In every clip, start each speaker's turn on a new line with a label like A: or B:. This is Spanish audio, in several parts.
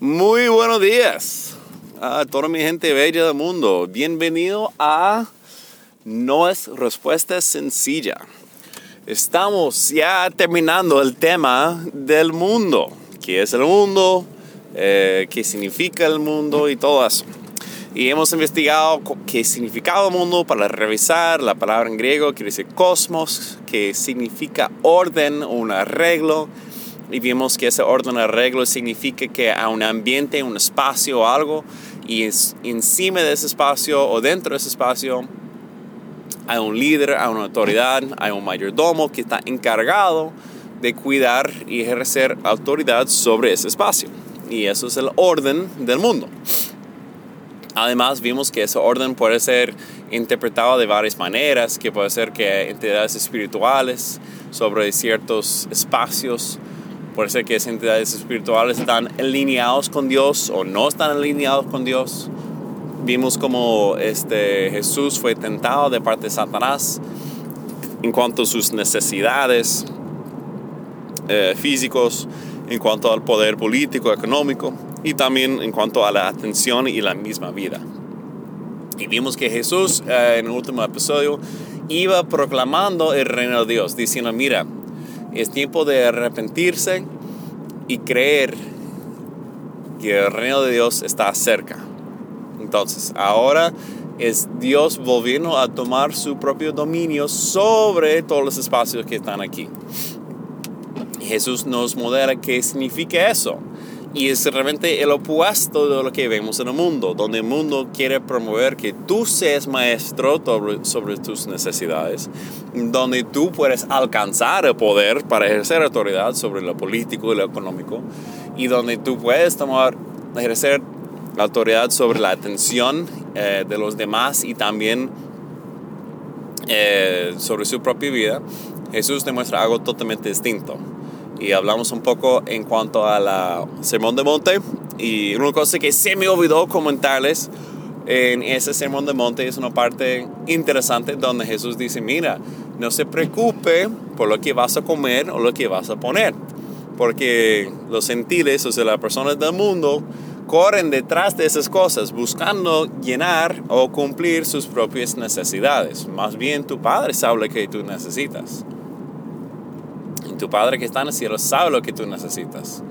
A: Muy buenos días a toda mi gente bella del mundo. Bienvenido a No es respuesta sencilla. Estamos ya terminando el tema del mundo. ¿Qué es el mundo? Eh, ¿Qué significa el mundo? Y todo eso. Y hemos investigado qué significa el mundo para revisar la palabra en griego, quiere decir cosmos, que significa orden un arreglo y vimos que ese orden arreglo significa que hay un ambiente, un espacio o algo y encima de ese espacio o dentro de ese espacio hay un líder, hay una autoridad, hay un mayordomo que está encargado de cuidar y ejercer autoridad sobre ese espacio. Y eso es el orden del mundo. Además, vimos que ese orden puede ser interpretado de varias maneras, que puede ser que entidades espirituales sobre ciertos espacios Puede ser que esas entidades espirituales están alineados con Dios o no están alineados con Dios. Vimos como este, Jesús fue tentado de parte de Satanás en cuanto a sus necesidades eh, físicos, en cuanto al poder político, económico y también en cuanto a la atención y la misma vida. Y vimos que Jesús eh, en el último episodio iba proclamando el reino de Dios, diciendo, mira, es tiempo de arrepentirse y creer que el reino de Dios está cerca. Entonces, ahora es Dios volviendo a tomar su propio dominio sobre todos los espacios que están aquí. Jesús nos modela qué significa eso. Y es realmente el opuesto de lo que vemos en el mundo, donde el mundo quiere promover que tú seas maestro sobre, tus necesidades, donde tú puedes alcanzar el poder para ejercer autoridad sobre lo político y lo económico, y donde tú puedes tomar, ejercer autoridad sobre la atención eh, de los demás y también eh, sobre su propia vida. Jesús demuestra algo totalmente distinto y hablamos un poco en cuanto a la Sermón de Monte. Y una cosa que se me olvidó comentarles en ese Sermón de Monte es una parte interesante donde Jesús dice, mira, no se preocupe por lo que vas a comer o lo que vas a poner, porque los gentiles, o sea, las personas del mundo, corren detrás de esas cosas buscando llenar o cumplir sus propias necesidades. Más bien tu Padre sabe lo que tú necesitas tu Padre que está en el cielo sabe lo que tú necesitas.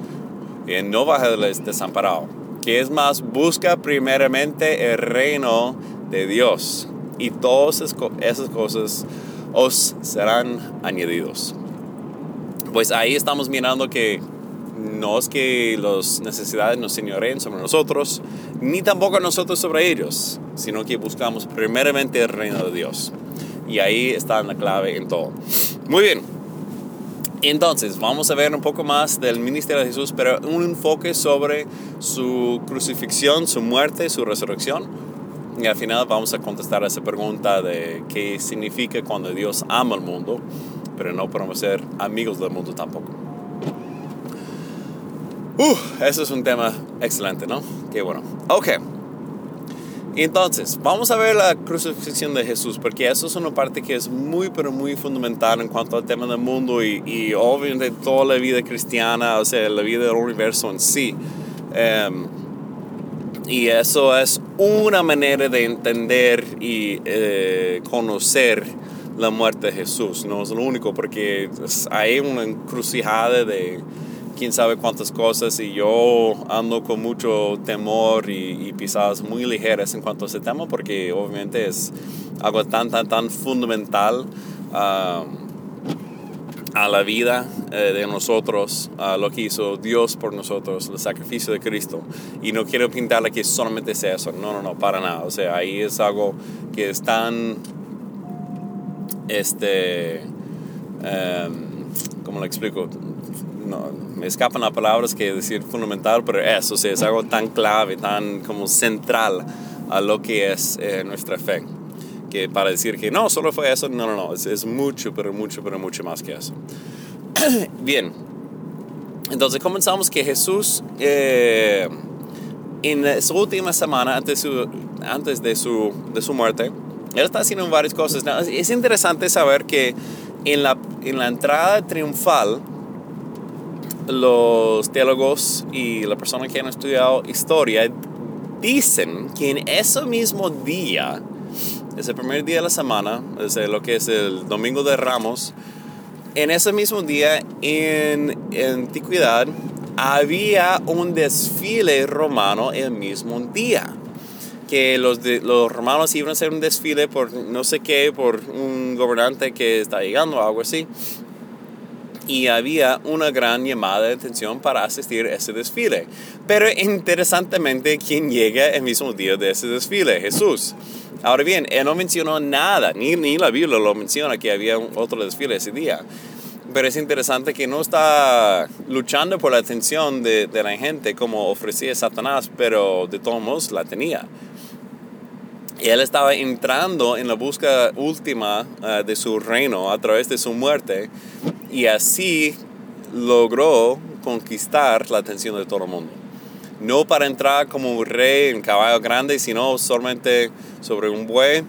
A: Y no vas a desamparado. Que es más, busca primeramente el reino de Dios. Y todas esas cosas os serán añadidos. Pues ahí estamos mirando que no es que las necesidades nos señoreen sobre nosotros, ni tampoco nosotros sobre ellos, sino que buscamos primeramente el reino de Dios. Y ahí está la clave en todo. Muy bien. Entonces, vamos a ver un poco más del ministerio de Jesús, pero un enfoque sobre su crucifixión, su muerte, su resurrección. Y al final vamos a contestar a esa pregunta de qué significa cuando Dios ama al mundo, pero no podemos ser amigos del mundo tampoco. Uh, eso es un tema excelente, ¿no? Qué bueno. Ok. Entonces, vamos a ver la crucifixión de Jesús, porque eso es una parte que es muy, pero muy fundamental en cuanto al tema del mundo y, y obviamente toda la vida cristiana, o sea, la vida del universo en sí. Em, y eso es una manera de entender y eh, conocer la muerte de Jesús. No es lo único, porque hay una encrucijada de quién sabe cuántas cosas y yo ando con mucho temor y, pisadas muy ligeras en cuanto a ese tema porque obviamente es algo tan, tan, tan fundamental a la vida eh, de nosotros, a lo que hizo Dios por nosotros, el sacrificio de Cristo. Y no quiero pintarle que solamente sea eso, no, no, no, para nada. O sea, ahí es algo que es tan, este, um, ¿cómo lo explico? no, me escapan las palabras que decir fundamental, pero eso es algo tan clave, tan como central a lo que es eh, nuestra fe. Que para decir que no, solo fue eso, no, no, no, es, mucho, pero mucho, pero mucho más que eso. Bien, entonces comenzamos que Jesús eh, en su última semana antes, su, antes de, su, de su muerte, él está haciendo varias cosas. Es interesante saber que en la, en la entrada triunfal, los teólogos y las personas que han estudiado historia dicen que en ese mismo día, ese primer día de la semana, es lo que es el Domingo de Ramos, en ese mismo día en, en antigüedad había un desfile romano el mismo día. Que los, los romanos iban a hacer un desfile por no sé qué, por un gobernante que está llegando o algo así. Y había una gran llamada de atención para asistir a ese desfile. Pero interesantemente, ¿quién llega el mismo día de ese desfile? Jesús. Ahora bien, él no mencionó nada, ni, ni la Biblia lo menciona que había otro desfile ese día pero es interesante que no está luchando por la atención de, de, la gente como ofrecía Satanás, pero de todos modos la tenía. Él estaba entrando en la búsqueda última uh, de su reino a través de su muerte y así logró conquistar la atención de todo el mundo. No para entrar como un rey en caballo grande, sino solamente sobre un buey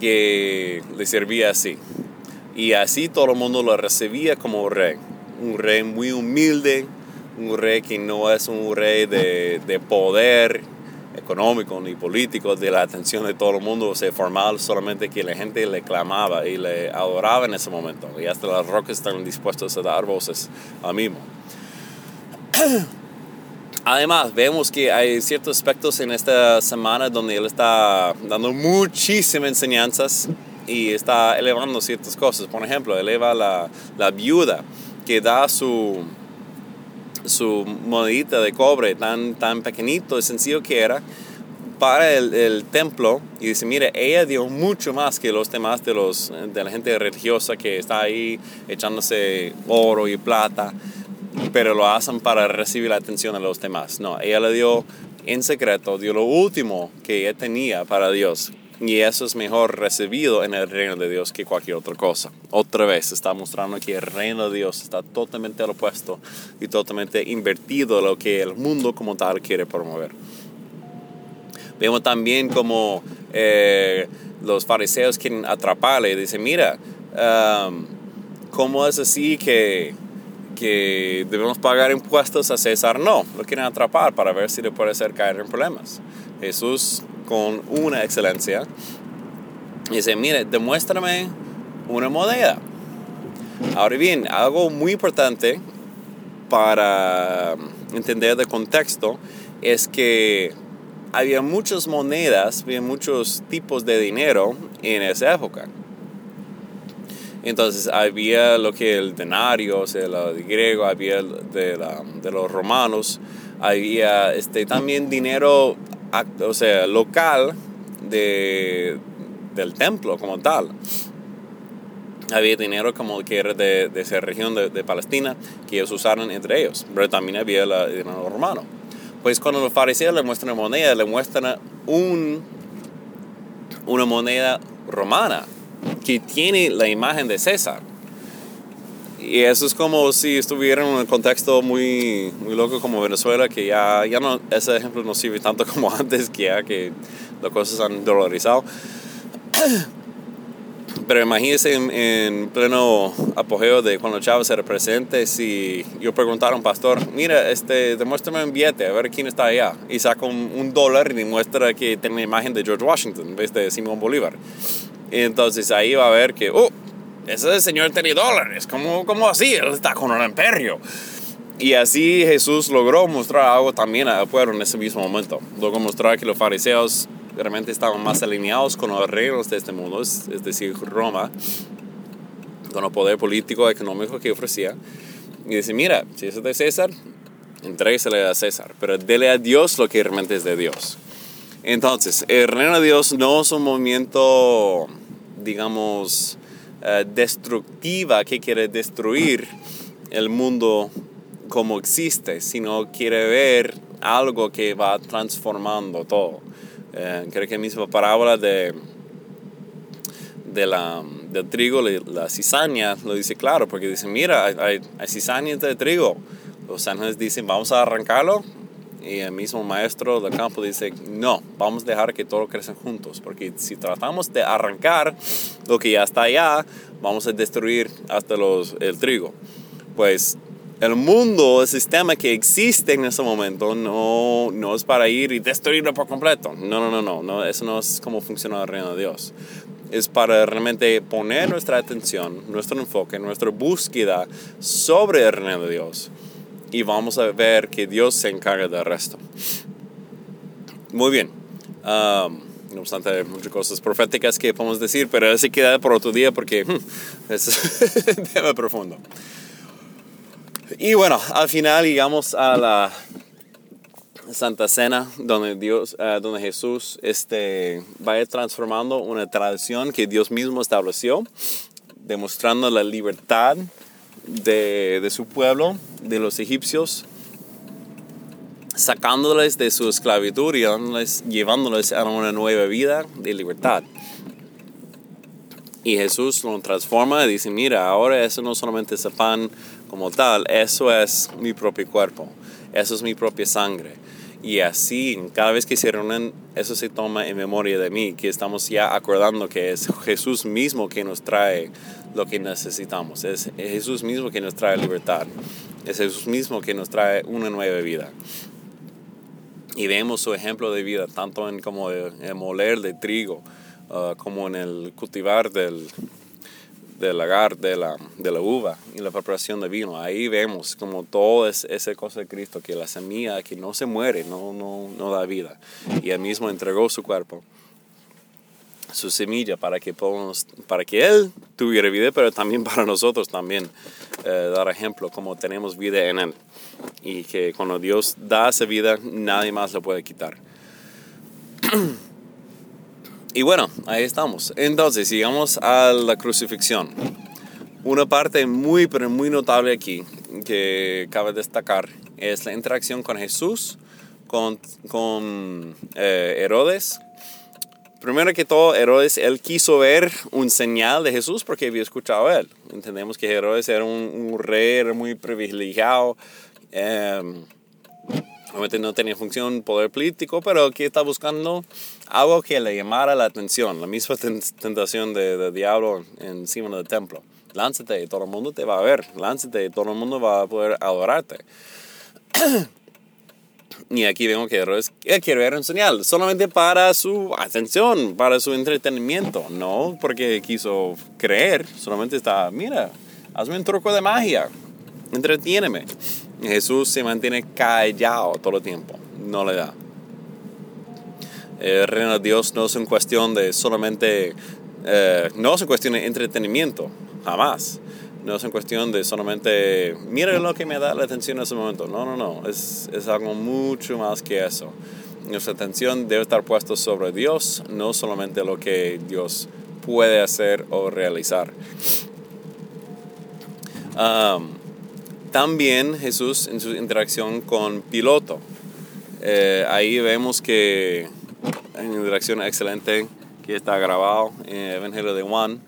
A: que le servía así. Y así todo el mundo lo recibía como rey. Un rey muy humilde, un rey que no es un rey de, de poder económico ni político, de la atención de todo el mundo, o sea, formal, solamente que la gente le clamaba y le adoraba en ese momento. Y hasta las rocas están dispuestos a dar voces al mismo. Además, vemos que hay ciertos aspectos en esta semana donde él está dando muchísimas enseñanzas y está elevando ciertas cosas. Por ejemplo, eleva la, la viuda que da su, su monedita de cobre tan, tan pequeñito y sencillo que era para el, el, templo y dice, mire, ella dio mucho más que los demás de, los, de la gente religiosa que está ahí echándose oro y plata, pero lo hacen para recibir la atención de los demás. No, ella le dio en secreto, dio lo último que ella tenía para Dios, y eso es mejor recibido en el reino de Dios que cualquier otra cosa. Otra vez está mostrando que el reino de Dios está totalmente al opuesto y totalmente invertido a lo que el mundo como tal quiere promover. Vemos también como eh, los fariseos quieren atraparle y dicen, mira, um, ¿cómo es así que, que debemos pagar impuestos a César? No, lo quieren atrapar para ver si le puede hacer caer en problemas. Jesús con una excelencia. Y dice, mire, demuéstrame una moneda. Ahora bien, algo muy importante para entender el contexto es que había muchas monedas, había muchos tipos de dinero en esa época. Entonces había lo que el denario, o sea, el griego, había de, de los romanos, había este, también dinero o sea, local de, del templo como tal. Había dinero como que era de, de esa región de, de, Palestina que ellos usaron entre ellos, pero también había el dinero romano. Pues cuando los fariseos le muestran moneda, le muestran un, una moneda romana que tiene la imagen de César. Y eso es como si estuviera en un contexto muy, muy loco como Venezuela, que ya, ya no, ese ejemplo no sirve tanto como antes, que ya que las cosas han dolarizado. Pero imagínense en, pleno apogeo de cuando Chávez era presidente, si yo preguntara a un pastor, mira, este, demuéstrame un billete, a ver quién está allá. Y saca un, un dólar y demuestra que tiene la imagen de George Washington en vez de Simón Bolívar. Y entonces ahí va a ver que, oh, ese señor tenía dólares, ¿cómo, cómo así? Él está con un imperio. Y así Jesús logró mostrar algo también al pueblo en ese mismo momento. Logró mostrar que los fariseos realmente estaban más alineados con los reinos de este mundo, es, decir, Roma, con el poder político, económico que ofrecía. Y dice, mira, si es de César, entréguesele a César, pero dele a Dios lo que realmente es de Dios. Entonces, el reino de Dios no es un movimiento, digamos, eh, destructiva que quiere destruir el mundo como existe, sino quiere ver algo que va transformando todo. Eh, creo que misma parábola de, de la, del trigo, la cizaña, lo dice claro, porque dice, mira, hay, hay cizaña de trigo. Los ángeles dicen, vamos a arrancarlo, y el mismo maestro del campo dice, no, vamos a dejar que todo crezca juntos, porque si tratamos de arrancar lo que ya está allá, vamos a destruir hasta los, el trigo. Pues el mundo, el sistema que existe en ese momento, no, no es para ir y destruirlo por completo. No, no, no, no, no, eso no es como funciona el reino de Dios. Es para realmente poner nuestra atención, nuestro enfoque, nuestra búsqueda sobre el reino de Dios. Y vamos a ver que Dios se encarga del resto. Muy bien. Um, no obstante, hay muchas cosas proféticas que podemos decir, pero así queda por otro día porque hmm, es tema profundo. Y bueno, al final llegamos a la Santa Cena, donde, Dios, uh, donde Jesús este, va transformando una tradición que Dios mismo estableció, demostrando la libertad de, de su pueblo, de los egipcios, sacándoles de su esclavitud y llevándoles a una nueva vida de libertad. Y Jesús lo transforma y dice, mira, ahora eso no solamente es el pan como tal, eso es mi propio cuerpo, eso es mi propia sangre. Y así, cada vez que se reúnen, eso se toma en memoria de mí, que estamos ya acordando que es Jesús mismo que nos trae lo que necesitamos, es Jesús mismo que nos trae libertad, es Jesús mismo que nos trae una nueva vida y vemos su ejemplo de vida tanto en como el moler de trigo uh, como en el cultivar del, del lagar de la, de la uva y la preparación de vino. Ahí vemos como todo es esa cosa de Cristo, que la semilla que no se muere, no, no, no da vida. Y él mismo entregó su cuerpo, su semilla, para que, podamos, para que Él tuviera vida, pero también para nosotros también eh, dar ejemplo como tenemos vida en Él y que cuando Dios da esa vida, nadie más lo puede quitar. y bueno, ahí estamos. Entonces, sigamos a la crucifixión. Una parte muy, pero muy notable aquí que cabe destacar es la interacción con Jesús, con, con eh, Herodes. Primero que todo, Herodes, él quiso ver un señal de Jesús porque había escuchado a él. Entendemos que Herodes era un, un rey, era muy privilegiado, Em, obviamente no tenía función poder político, pero que está buscando algo que le llamara la atención, la misma tentación del de diablo encima del templo. Lánzate y todo el mundo te va a ver, lánzate y todo el mundo va a poder adorarte. Y aquí vemos que Herodes quiere ver un señal, solamente para su atención, para su entretenimiento, no porque quiso creer, solamente está, mira, hazme un truco de magia, entretiéneme. Jesús se mantiene callado todo el tiempo, no le da. El reino de Dios no es una cuestión de solamente, eh, no es una cuestión de entretenimiento, jamás. No es cuestión de solamente, mira lo que me da la atención en ese momento. No, no, no, es, es algo mucho más que eso. Nuestra atención debe estar puesta sobre Dios, no solamente lo que Dios puede hacer o realizar. También Jesús en su interacción con Piloto. Eh, ahí vemos que hay una interacción excelente que está grabado en el Evangelio de Juan.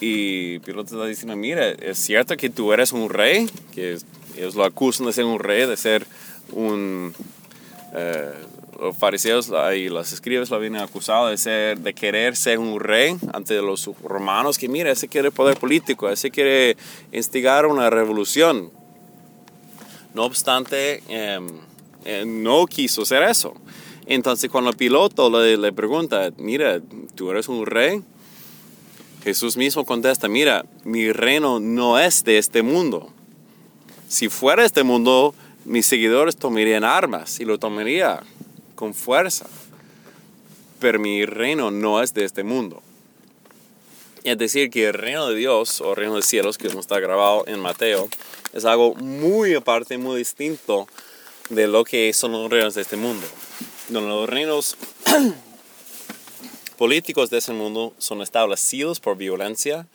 A: Y Piloto está diciendo, mira, es cierto que tú eres un rey, que ellos lo acusan de ser un rey, de ser un... Eh, los fariseos y los escribas lo habían acusado de, ser, de querer ser un rey ante los romanos, que mira, ese quiere poder político, ese quiere instigar una revolución. No obstante, em, eh, no quiso hacer eso. Entonces cuando piloto le, le pregunta, mira, tú eres un rey, Jesús mismo contesta, mira, mi reino no es de este mundo. Si fuera este mundo, mis seguidores tomarían armas y lo tomaría con fuerza. Pero mi reino no es de este mundo. Es decir, que el reino de Dios o el reino de los cielos, que está grabado en Mateo, es algo muy aparte, muy distinto de lo que son los reinos de este mundo. Donde los reinos políticos de ese mundo son establecidos por violencia,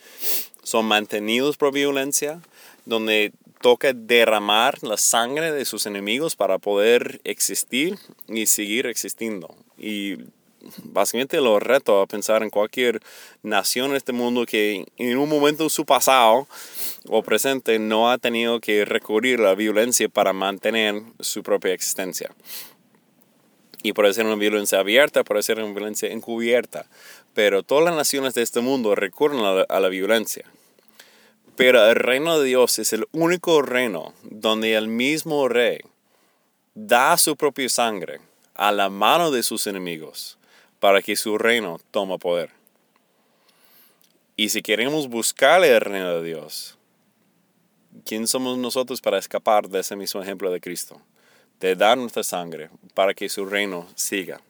A: son mantenidos por violencia, donde toca derramar la sangre de sus enemigos para poder existir y seguir existiendo. Y básicamente lo reto a pensar en cualquier nación en este mundo que en un momento de su pasado o presente no ha tenido que recurrir a la violencia para mantener su propia existencia. Y puede ser una violencia abierta, puede ser una violencia encubierta. Pero todas las naciones de este mundo recurren a la, a la violencia Pero el reino de Dios es el único reino donde el mismo rey da su propia sangre a la mano de sus enemigos para que su reino tome poder. Y si queremos buscar el reino de Dios, ¿quién somos nosotros para escapar de ese mismo ejemplo de Cristo? De dar nuestra sangre para que su reino siga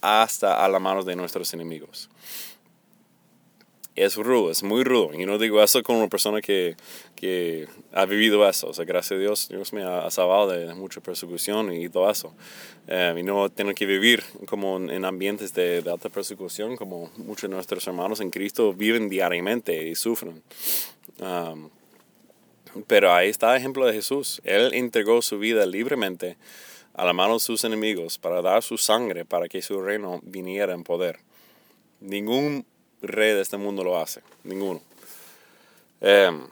A: hasta a la mano de nuestros enemigos es rudo, es muy rudo. Y no digo eso como una persona que, que ha vivido eso. O sea, gracias a Dios, Dios me ha salvado de mucha persecución y todo eso. Eh, y no tengo que vivir como en ambientes de, alta persecución, como muchos de nuestros hermanos en Cristo viven diariamente y sufren. Um, pero ahí está el ejemplo de Jesús. Él entregó su vida libremente a la mano de sus enemigos para dar su sangre para que su reino viniera en poder. Ningún rey de este mundo lo hace, ninguno. Em,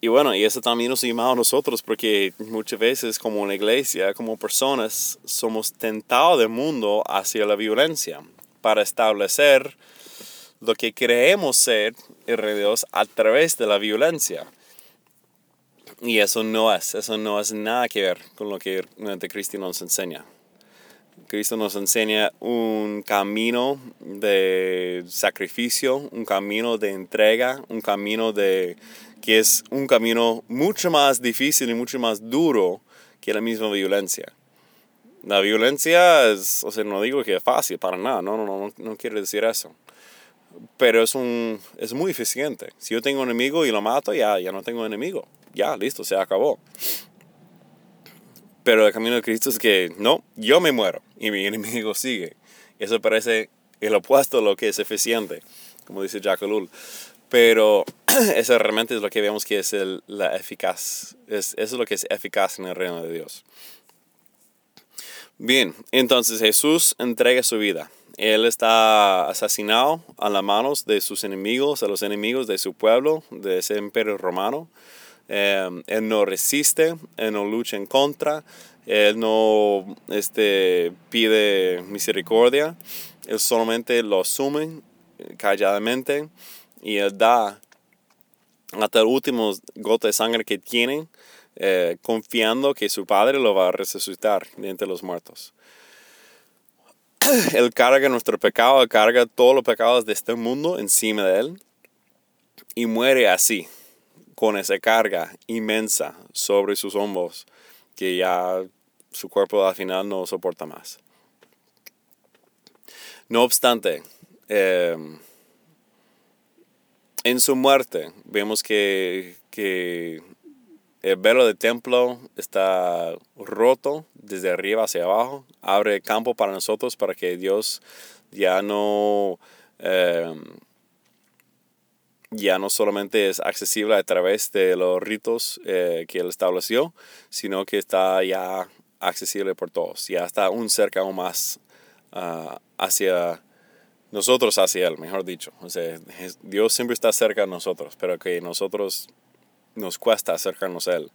A: y bueno, y eso también nos llama a nosotros porque muchas veces como una iglesia, como personas, somos tentados del mundo hacia la violencia para establecer lo que creemos ser el rey de Dios a través de la violencia. Y eso no es, eso no es nada que ver con lo que el Cristo nos enseña. Cristo nos enseña un camino de sacrificio, un camino de entrega, un camino de que es un camino mucho más difícil y mucho más duro que la misma violencia. La violencia es, o sea, no digo que es fácil para nada, no, no, no, no quiero decir eso. Pero es, un, es muy eficiente. Si yo tengo un enemigo y lo mato, ya, ya no tengo enemigo. Ya, listo, se acabó. Pero el camino de Cristo es que no, yo me muero y mi enemigo sigue. Eso parece el opuesto a lo que es eficiente, como dice Jacques Pero eso realmente es lo que vemos que es el, la eficaz. Es, eso es lo que es eficaz en el reino de Dios. Bien, entonces Jesús entrega su vida. Él está asesinado a las manos de sus enemigos, a los enemigos de su pueblo, de ese imperio romano. Em, él no resiste, Él no lucha en contra, Él no este, pide misericordia, Él solamente lo asume calladamente y Él da hasta el último gota de sangre que tiene, eh, confiando que su Padre lo va a resucitar de entre los muertos. Él carga nuestro pecado, carga todos los pecados de este mundo encima de Él y muere así con esa carga inmensa sobre sus hombros que ya su cuerpo al final no soporta más. No obstante, em, en su muerte vemos que, que el velo del templo está roto desde arriba hacia abajo, abre campo para nosotros para que Dios ya no em, ya no solamente es accesible a través de los ritos eh, que él estableció, sino que está ya accesible por todos. Ya está un cerca aún más ah, hacia nosotros, hacia él, mejor dicho. O sea, Dios siempre está cerca de nosotros, pero que nosotros nos cuesta acercarnos a él.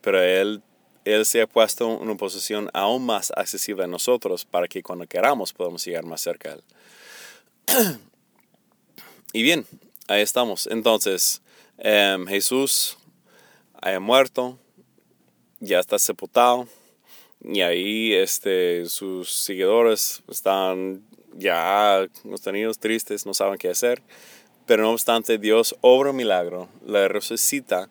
A: Pero él, él se ha puesto en una posición aún más accesible a nosotros para que cuando queramos podamos llegar más cerca a él. y bien, ahí estamos. Entonces, em, Jesús ha muerto, ya está sepultado, y ahí este, sus seguidores están ya tenidos tristes, no saben qué hacer. Pero no obstante, Dios obra un milagro, le resucita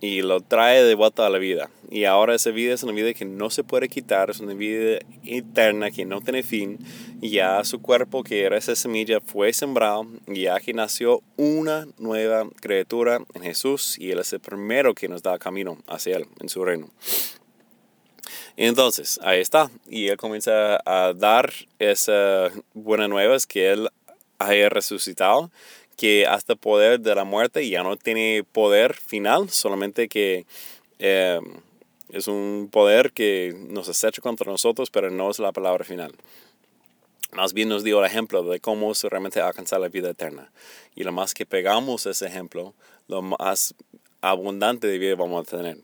A: y lo trae de vuelta a la vida. Y ahora esa vida es una vida que no se puede quitar, es una vida eterna que no tiene fin. Ya su cuerpo, que era esa semilla, fue sembrado y ya que nació una nueva criatura en Jesús y Él es el primero que nos da camino hacia Él en su reino. Entonces, ahí está. Y Él comienza a dar esa buena nueva, es que Él haya resucitado que hasta poder de la muerte ya no tiene poder final, solamente que eh, es un poder que nos acecha contra nosotros, pero no es la palabra final. Más bien nos dio el ejemplo de cómo se realmente alcanzar la vida eterna. Y lo más que pegamos ese ejemplo, lo más abundante de vida vamos a tener.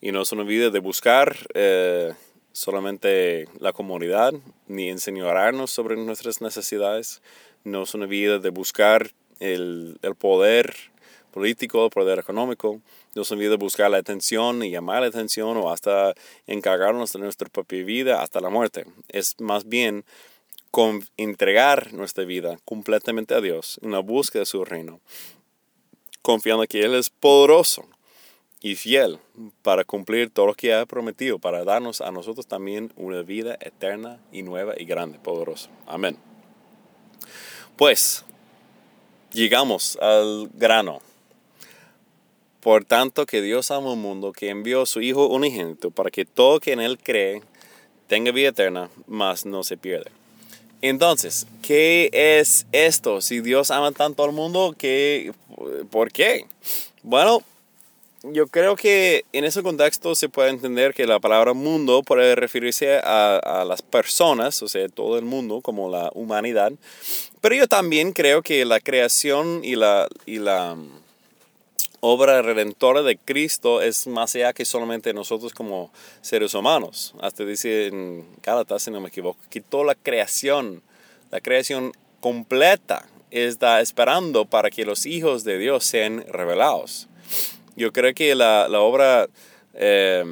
A: Y no es una vida de buscar eh, solamente la comunidad, ni enseñarnos sobre nuestras necesidades. No es una vida de buscar el, el poder, político, el poder económico. Nos invita a buscar la atención y llamar la atención o hasta encargarnos de nuestra propia vida hasta la muerte. Es más bien con entregar nuestra vida completamente a Dios en la búsqueda de su reino, confiando que Él es poderoso y fiel para cumplir todo lo que ha prometido, para darnos a nosotros también una vida eterna y nueva y grande, poderosa. Amén. Pues, llegamos al grano. Por tanto, que Dios ama el mundo, que envió a su Hijo unigénito, para que todo que en Él cree tenga vida eterna, mas no se pierde. Entonces, ¿qué es esto? Si Dios ama tanto al mundo, ¿qué, ¿por qué? Bueno, yo creo que en ese contexto se puede entender que la palabra mundo puede referirse a, a, las personas, o sea, todo el mundo, como la humanidad. Pero yo también creo que la creación y la, y la obra redentora de Cristo es más allá que solamente nosotros como seres humanos. Hasta dice en Gálatas, si no me equivoco, que toda la creación, la creación completa, está esperando para que los hijos de Dios sean revelados. Yo creo que la, la obra eh,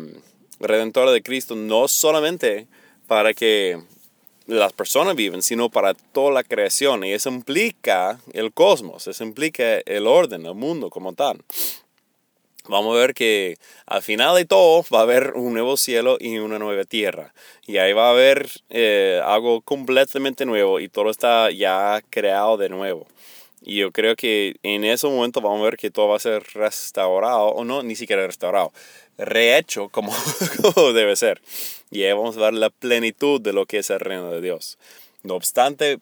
A: redentora de Cristo no solamente para que las personas viven, sino para toda la creación. Y eso implica el cosmos, eso implica el orden, el mundo como tal. Vamos a ver que al final de todo va a haber un nuevo cielo y una nueva tierra. Y ahí va a haber eh, algo completamente nuevo y todo está ya creado de nuevo. Y yo creo que en ese momento vamos a ver que todo va a ser restaurado, o no, ni siquiera restaurado, rehecho como, como debe ser. Y ahí vamos a ver la plenitud de lo que es el reino de Dios. No obstante,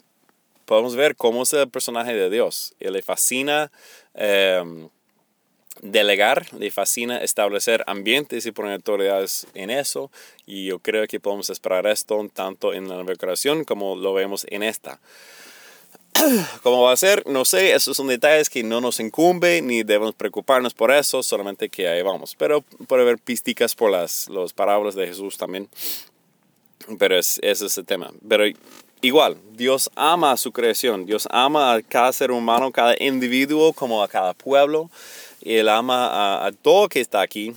A: podemos ver cómo es el personaje de Dios. Él le fascina em, delegar, le fascina establecer ambientes y poner autoridades en eso. Y yo creo que podemos esperar esto tanto en la nueva creación como lo vemos en esta. ¿Cómo va a ser? No sé, esos son detalles que no nos incumbe ni debemos preocuparnos por eso, solamente que ahí vamos. Pero puede haber pisticas por las, las parábolas de Jesús también. Pero es, ese es el tema. Pero igual, Dios ama a su creación, Dios ama a cada ser humano, cada individuo, como a cada pueblo. Él ama a, a todo que está aquí,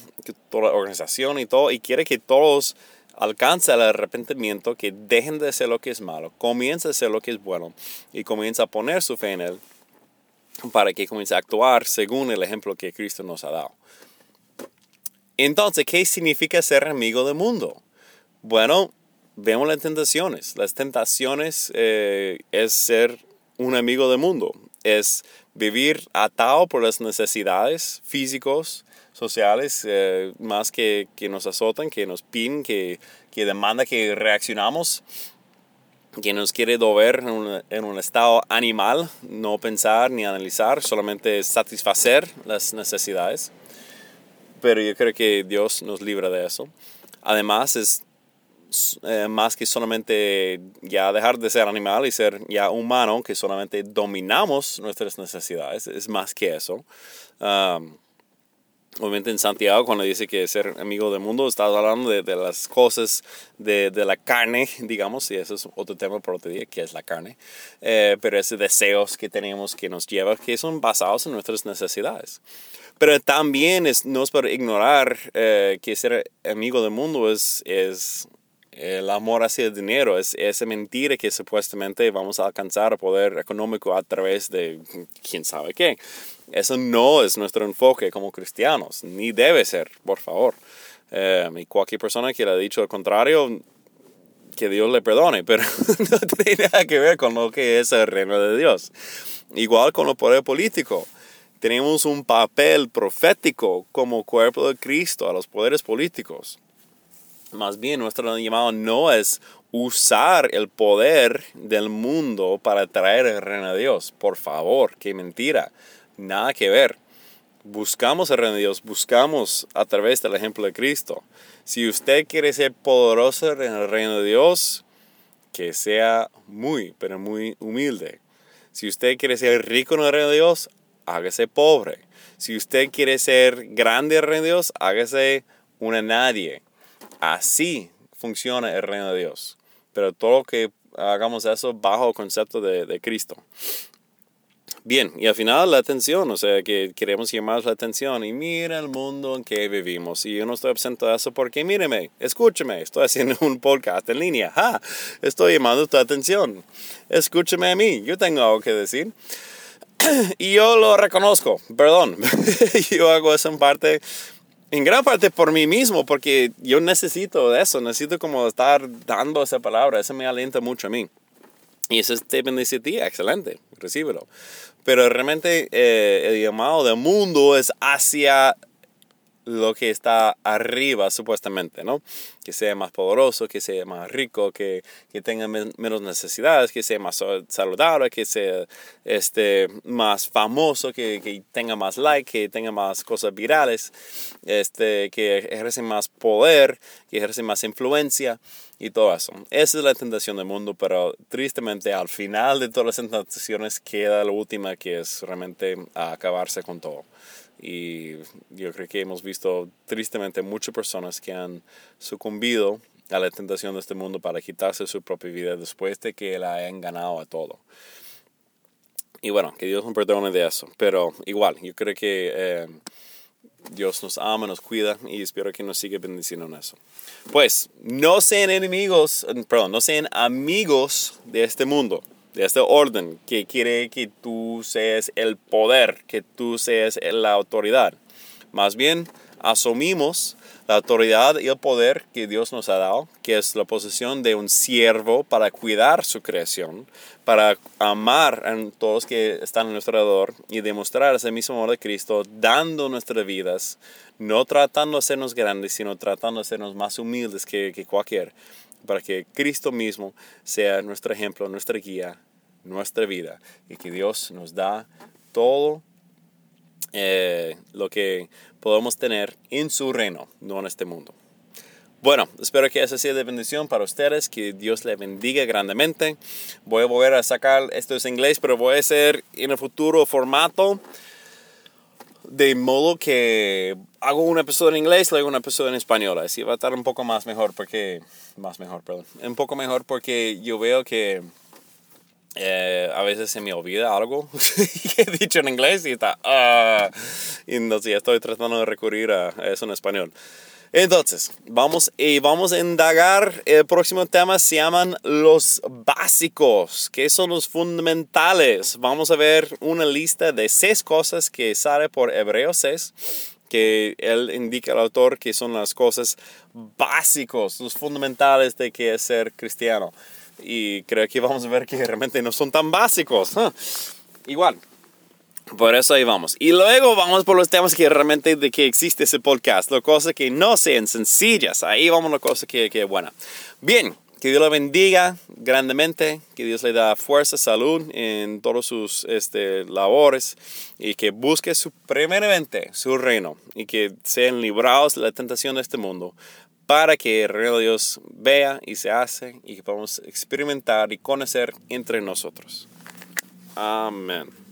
A: toda la organización y todo, y quiere que todos alcanza el arrepentimiento, que dejen de hacer lo que es malo, comienza a hacer lo que es bueno y comienza a poner su fe en Él para que comience a actuar según el ejemplo que Cristo nos ha dado. Entonces, ¿qué significa ser amigo del mundo? Bueno, vemos las tentaciones. Las tentaciones eh, es ser un amigo del mundo, es vivir atado por las necesidades físicos, sociales eh, más que, que, nos azotan, que nos piden, que, que demanda que reaccionamos, que nos quiere dover en un, en un, estado animal, no pensar ni analizar, solamente satisfacer las necesidades. Pero yo creo que Dios nos libra de eso. Además es eh, más que solamente ya dejar de ser animal y ser ya humano, que solamente dominamos nuestras necesidades, es más que eso. Um, obviamente en Santiago cuando dice que ser amigo del mundo está hablando de, de las cosas de, de, la carne digamos y eso es otro tema por otro día que es la carne eh, pero esos deseos que tenemos que nos lleva que son basados en nuestras necesidades pero también es, no es para ignorar eh, que ser amigo del mundo es, es el amor hacia el dinero, es esa mentira que supuestamente vamos a alcanzar poder económico a través de quién sabe qué. Eso no es nuestro enfoque como cristianos, ni debe ser, por favor. Eh, y cualquier persona que le ha dicho lo contrario, que Dios le perdone, pero no tiene nada que ver con lo que es el reino de Dios. Igual con el poder político. Tenemos un papel profético como cuerpo de Cristo a los poderes políticos. Más bien, nuestro llamado no es usar el poder del mundo para traer el reino de Dios. Por favor, qué mentira nada que ver. Buscamos el reino de Dios, buscamos a través del ejemplo de Cristo. Si usted quiere ser poderoso en el reino de Dios, que sea muy, pero muy humilde. Si usted quiere ser rico en el reino de Dios, hágase pobre. Si usted quiere ser grande en el reino de Dios, hágase una nadie. Así funciona el reino de Dios. Pero todo lo que hagamos eso bajo el concepto de, de Cristo. Bien, y al final la atención, o sea, que queremos llamar la atención y mira el mundo en que vivimos. Y yo no estoy absento de eso porque míreme, escúcheme, estoy haciendo un podcast en línea, ¡ja! estoy llamando tu atención. Escúchame a mí, yo tengo algo que decir. y yo lo reconozco, perdón, yo hago eso en parte en gran parte por mí mismo, porque yo necesito de eso, necesito como estar dando esa palabra, eso me alienta mucho a mí. Y ese te bendice a ti, excelente, recíbelo. Pero realmente eh, el llamado del mundo es hacia lo que está arriba supuestamente, ¿no? Que sea más poderoso, que sea más rico, que, que tenga menos necesidades, que sea más saludable, que sea este, más famoso, que, que, tenga más like, que tenga más cosas virales, este, que ejerce más poder, que ejerce más influencia y todo eso. Esa es la tentación del mundo, pero tristemente al final de todas las tentaciones queda la última que es realmente acabarse con todo. Y yo creo que hemos visto tristemente muchas personas que han sucumbido a la tentación de este mundo para quitarse su propia vida después de que la hayan ganado a todo. Y bueno, que Dios nos perdone de eso. Pero igual, yo creo que eh, Dios nos ama, nos cuida y espero que nos siga bendiciendo en eso. Pues, no sean enemigos, perdón, no sean amigos de este mundo de este orden que quiere que tú seas el poder, que tú seas la autoridad. Más bien, asumimos la autoridad y el poder que Dios nos ha dado, que es la posición de un siervo para cuidar su creación, para amar a todos que están a nuestro alrededor y demostrar ese mismo amor de Cristo, dando nuestras vidas, no tratando de hacernos grandes, sino tratando de hacernos más humildes que, que cualquier, para que Cristo mismo sea nuestro ejemplo, nuestra guía, nuestra vida y que Dios nos da todo eh, lo que podemos tener en su reino, no en este mundo. Bueno, espero que esa sea de bendición para ustedes, que Dios le bendiga grandemente. Voy a volver a sacar, esto es inglés, pero voy a hacer en el futuro formato de modo que hago un episodio en inglés, luego un episodio en español. Así va a estar un poco más mejor porque, más mejor, perdón, un poco mejor porque yo veo que eh, a veces se me olvida algo que he dicho en inglés y está, uh, y entonces ya estoy tratando de recurrir a, eso en español. Entonces, vamos, y vamos a indagar, el próximo tema se llaman los básicos, que son los fundamentales. Vamos a ver una lista de seis cosas que sale por Hebreos 6, que él indica al autor que son las cosas básicos, los fundamentales de que es ser cristiano y creo que vamos a ver que realmente no son tan básicos. Igual. Por eso ahí vamos. Y luego vamos por los temas que realmente de que existe ese podcast. Las cosas que no sean sencillas. Ahí vamos a la cosa que, que buena. Bien. Que Dios le bendiga grandemente, que Dios le da fuerza, salud en todos sus este, labores y que busque su, primeramente su reino y que sean librados de la tentación de este mundo para que el reino de Dios vea y se hace y que podamos experimentar y conocer entre nosotros. Amén.